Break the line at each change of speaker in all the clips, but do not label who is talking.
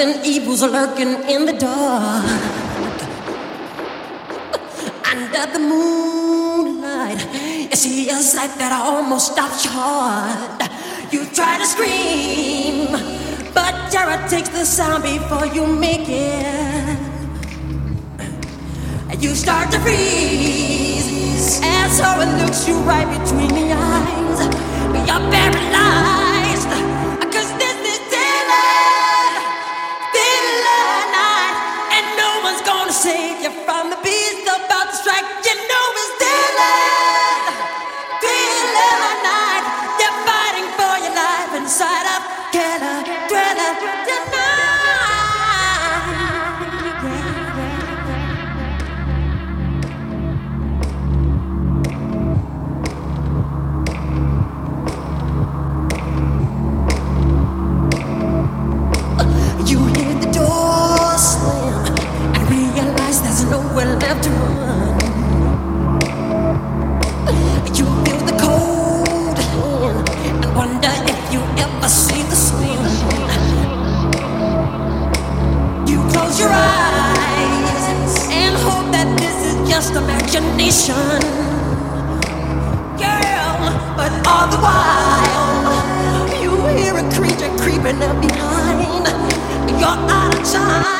Something evil's lurking in the dark. Under the moonlight, you see a sight that almost stops your heart. You try to scream, but terror takes the sound before you make it. You start to freeze, and so it looks you right between the imagination. Girl, but all the while, you hear a creature creeping up behind. You're out of time.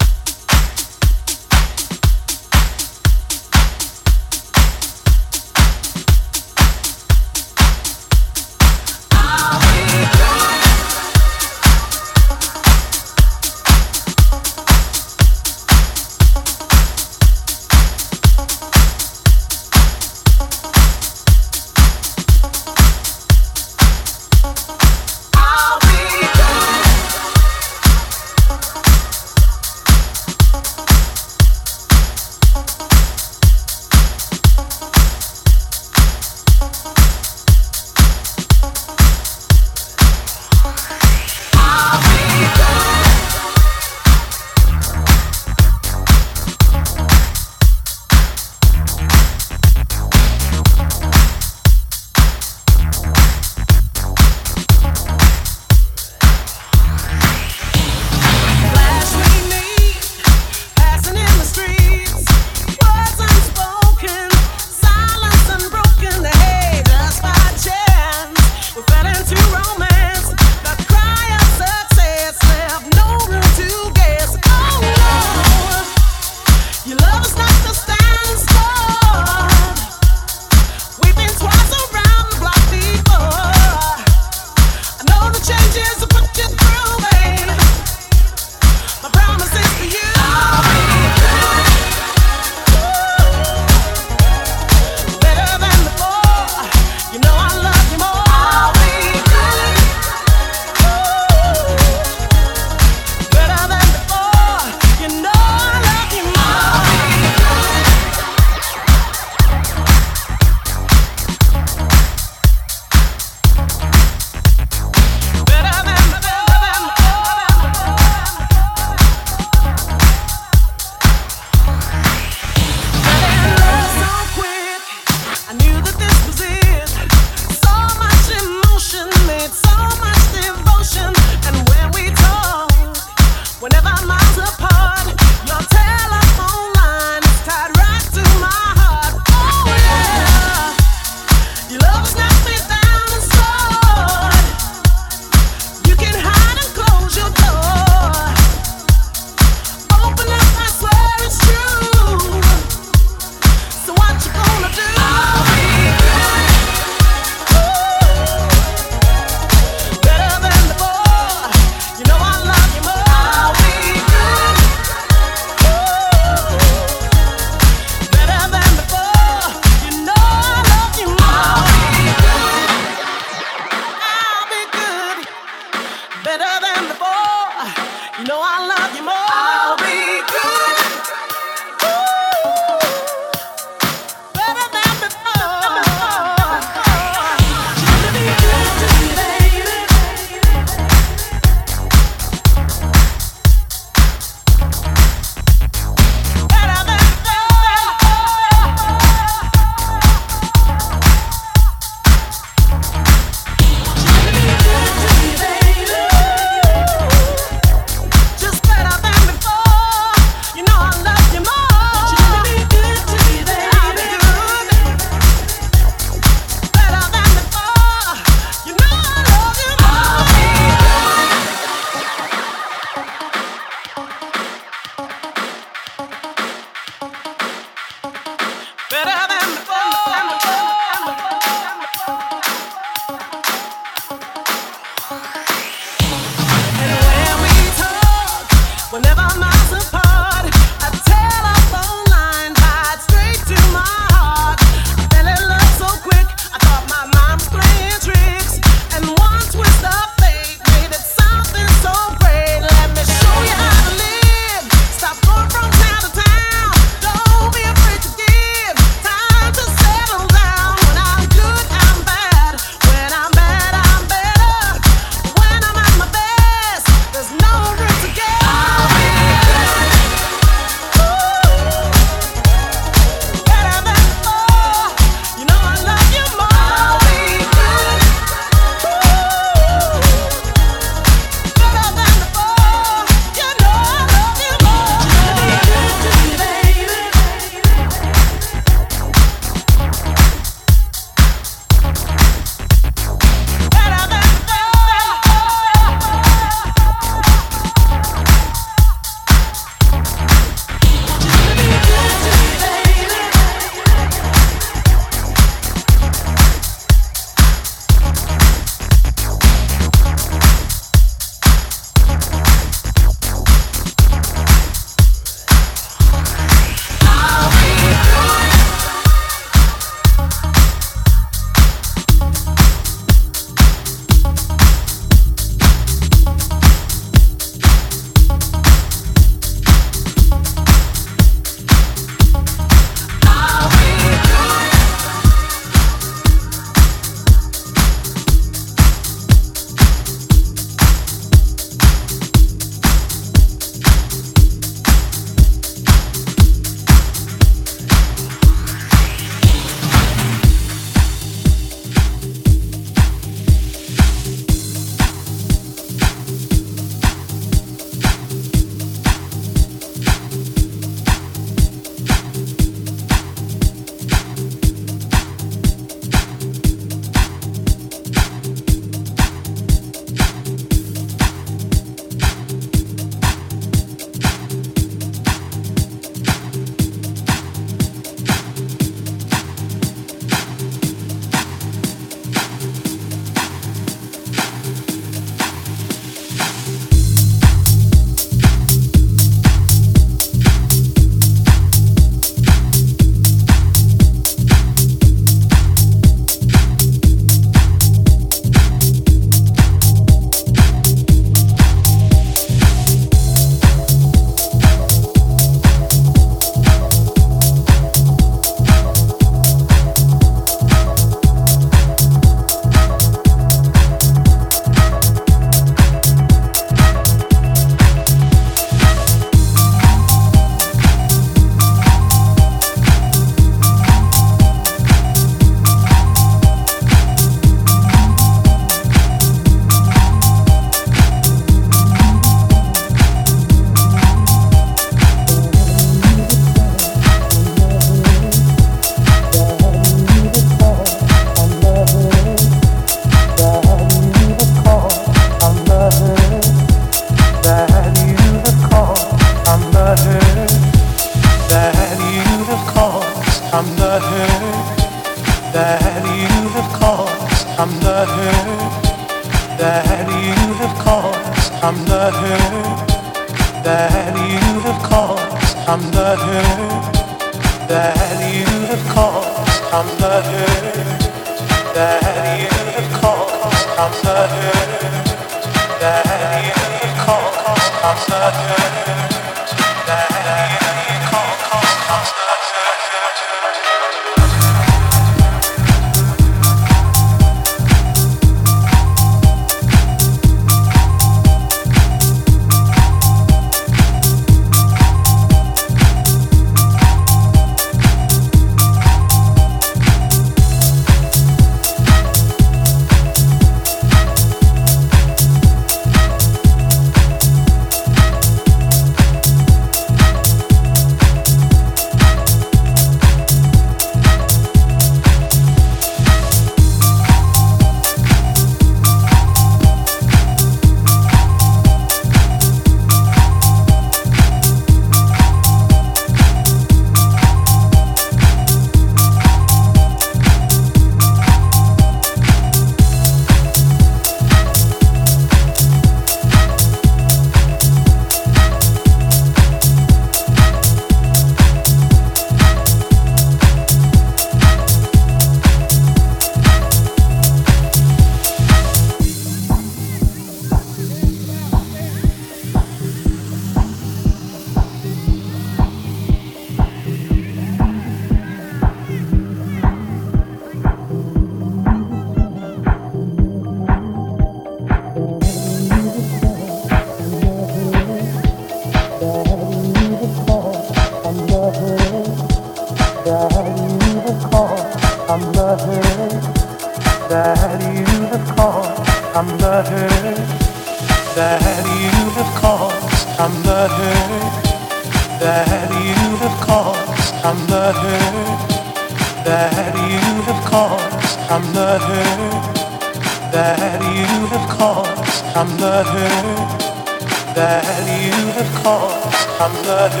anladım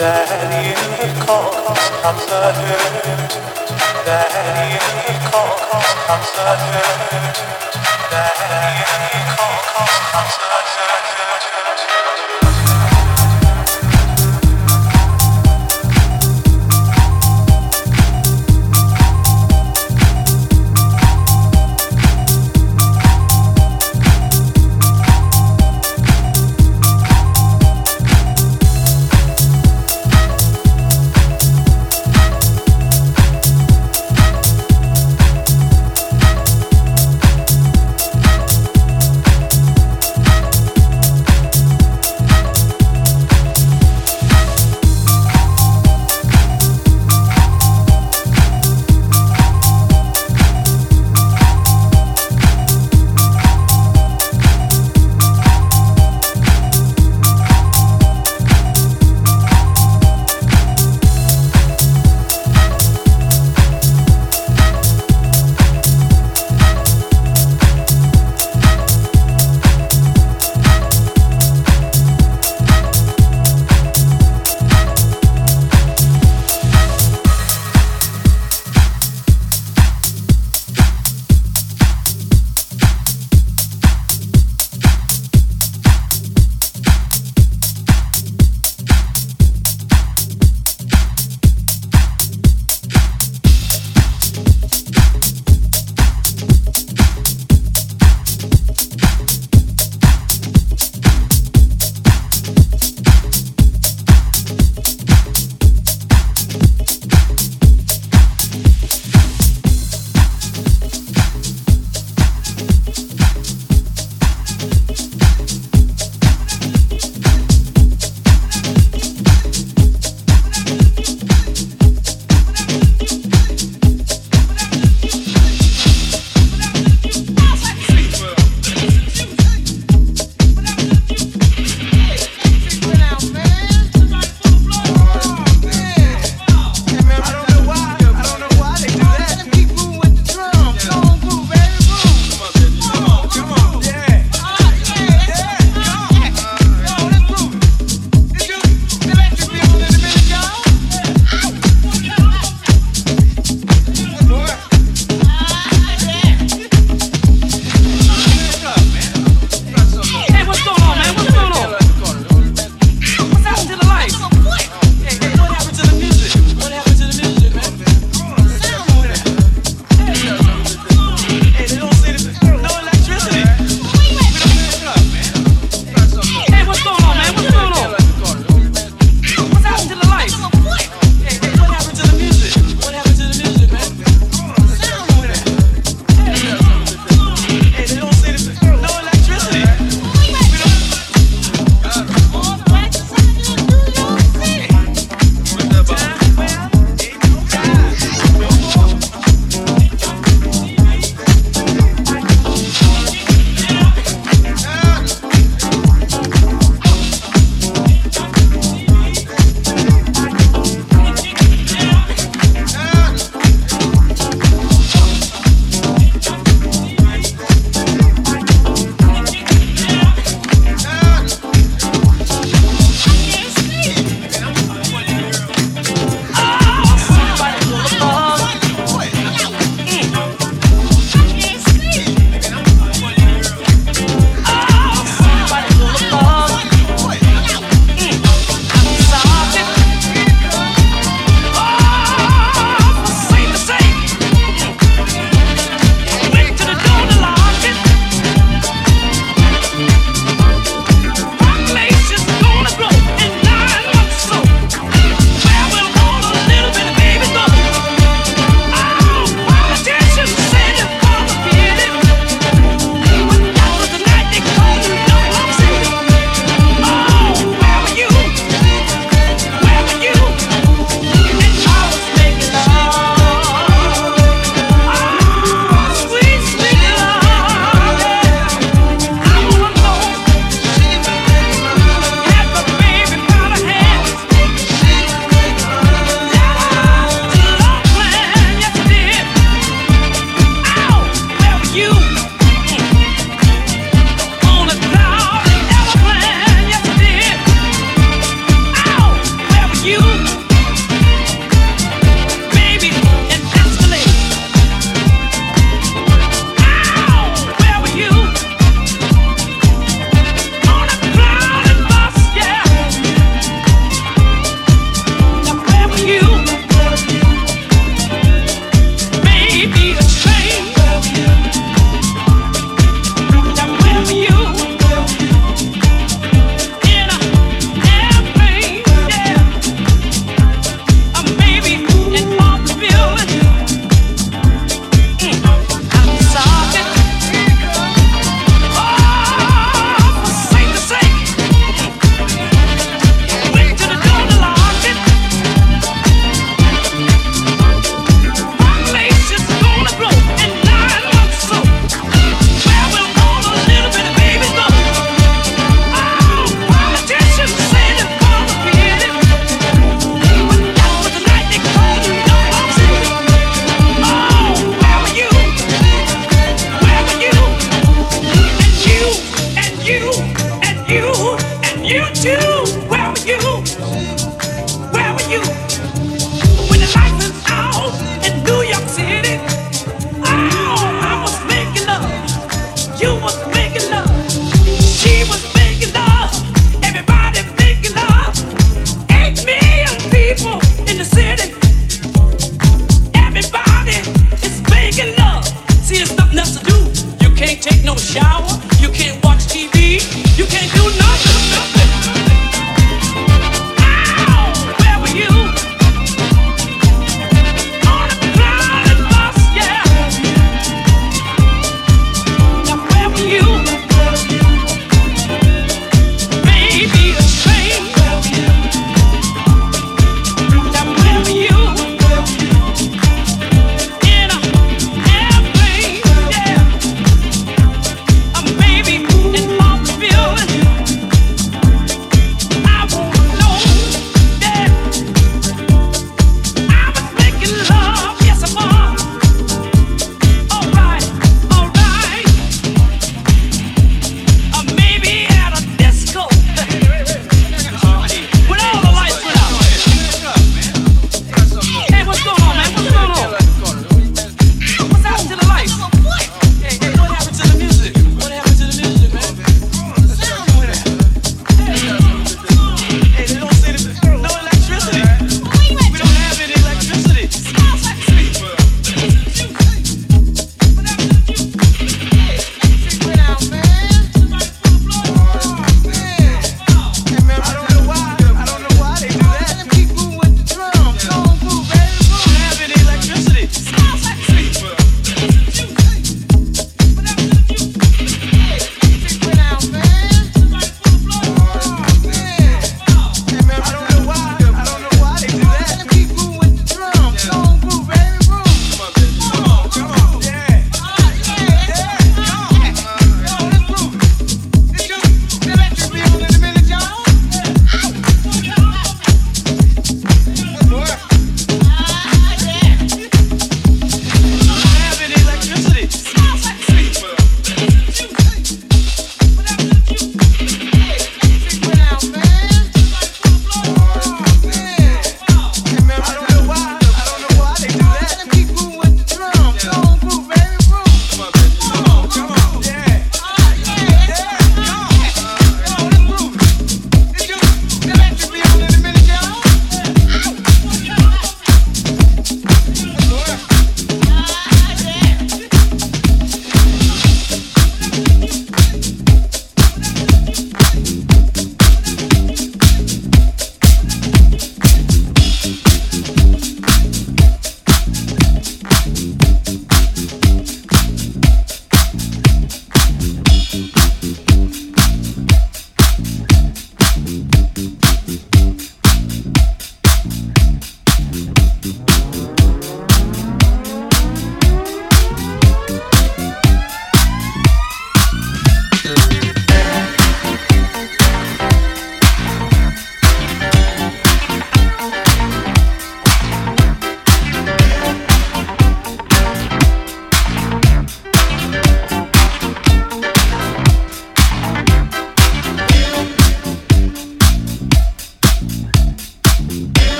Ben yeni kol atladım Ben yeni kol atladım Ben yeni kol
atladım